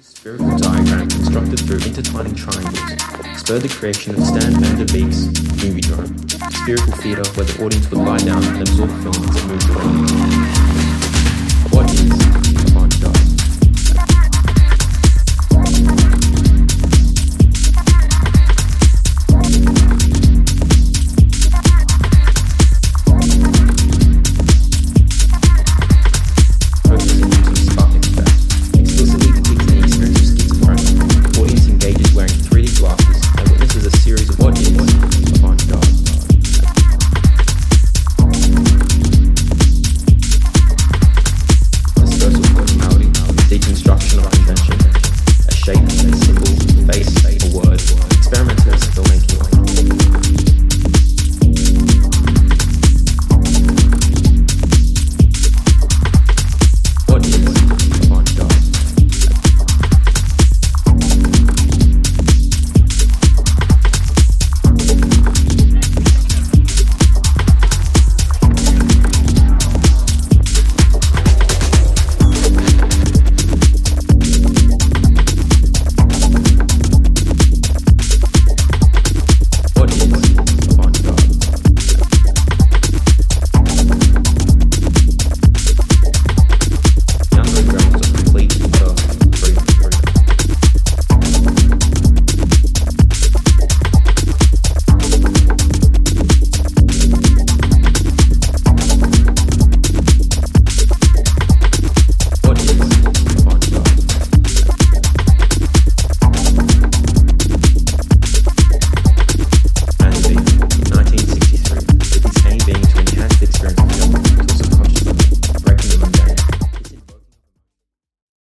Spherical diagram constructed through intertwining triangles spurred the creation of Stan Van Der Beek's Moviedrome, a spherical theatre where the audience would lie down and absorb films as it moved around.